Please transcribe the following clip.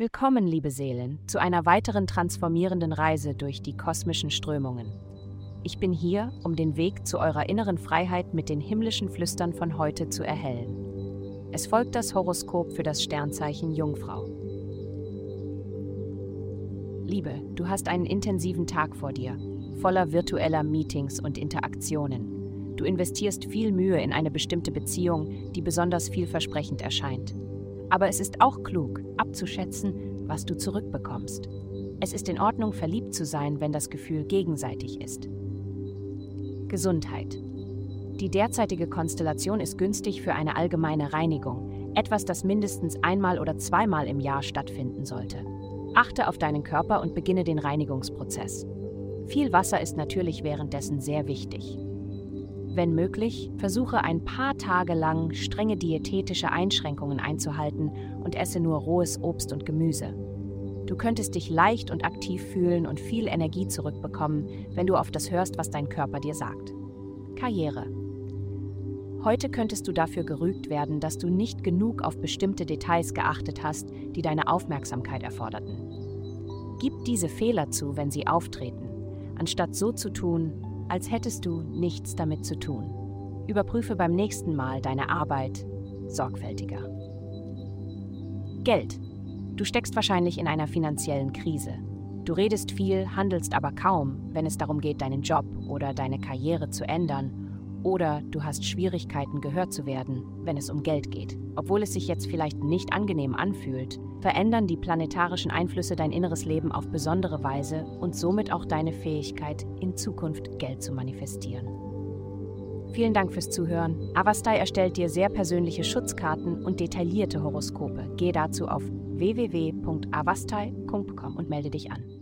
Willkommen, liebe Seelen, zu einer weiteren transformierenden Reise durch die kosmischen Strömungen. Ich bin hier, um den Weg zu eurer inneren Freiheit mit den himmlischen Flüstern von heute zu erhellen. Es folgt das Horoskop für das Sternzeichen Jungfrau. Liebe, du hast einen intensiven Tag vor dir, voller virtueller Meetings und Interaktionen. Du investierst viel Mühe in eine bestimmte Beziehung, die besonders vielversprechend erscheint. Aber es ist auch klug, abzuschätzen, was du zurückbekommst. Es ist in Ordnung, verliebt zu sein, wenn das Gefühl gegenseitig ist. Gesundheit. Die derzeitige Konstellation ist günstig für eine allgemeine Reinigung, etwas, das mindestens einmal oder zweimal im Jahr stattfinden sollte. Achte auf deinen Körper und beginne den Reinigungsprozess. Viel Wasser ist natürlich währenddessen sehr wichtig. Wenn möglich, versuche ein paar Tage lang strenge diätetische Einschränkungen einzuhalten und esse nur rohes Obst und Gemüse. Du könntest dich leicht und aktiv fühlen und viel Energie zurückbekommen, wenn du auf das hörst, was dein Körper dir sagt. Karriere. Heute könntest du dafür gerügt werden, dass du nicht genug auf bestimmte Details geachtet hast, die deine Aufmerksamkeit erforderten. Gib diese Fehler zu, wenn sie auftreten, anstatt so zu tun, als hättest du nichts damit zu tun. Überprüfe beim nächsten Mal deine Arbeit sorgfältiger. Geld. Du steckst wahrscheinlich in einer finanziellen Krise. Du redest viel, handelst aber kaum, wenn es darum geht, deinen Job oder deine Karriere zu ändern oder du hast Schwierigkeiten, gehört zu werden, wenn es um Geld geht. Obwohl es sich jetzt vielleicht nicht angenehm anfühlt, verändern die planetarischen Einflüsse dein inneres Leben auf besondere Weise und somit auch deine Fähigkeit, in Zukunft Geld zu manifestieren. Vielen Dank fürs Zuhören. Avastai erstellt dir sehr persönliche Schutzkarten und detaillierte Horoskope. Gehe dazu auf www.avastai.com und melde dich an.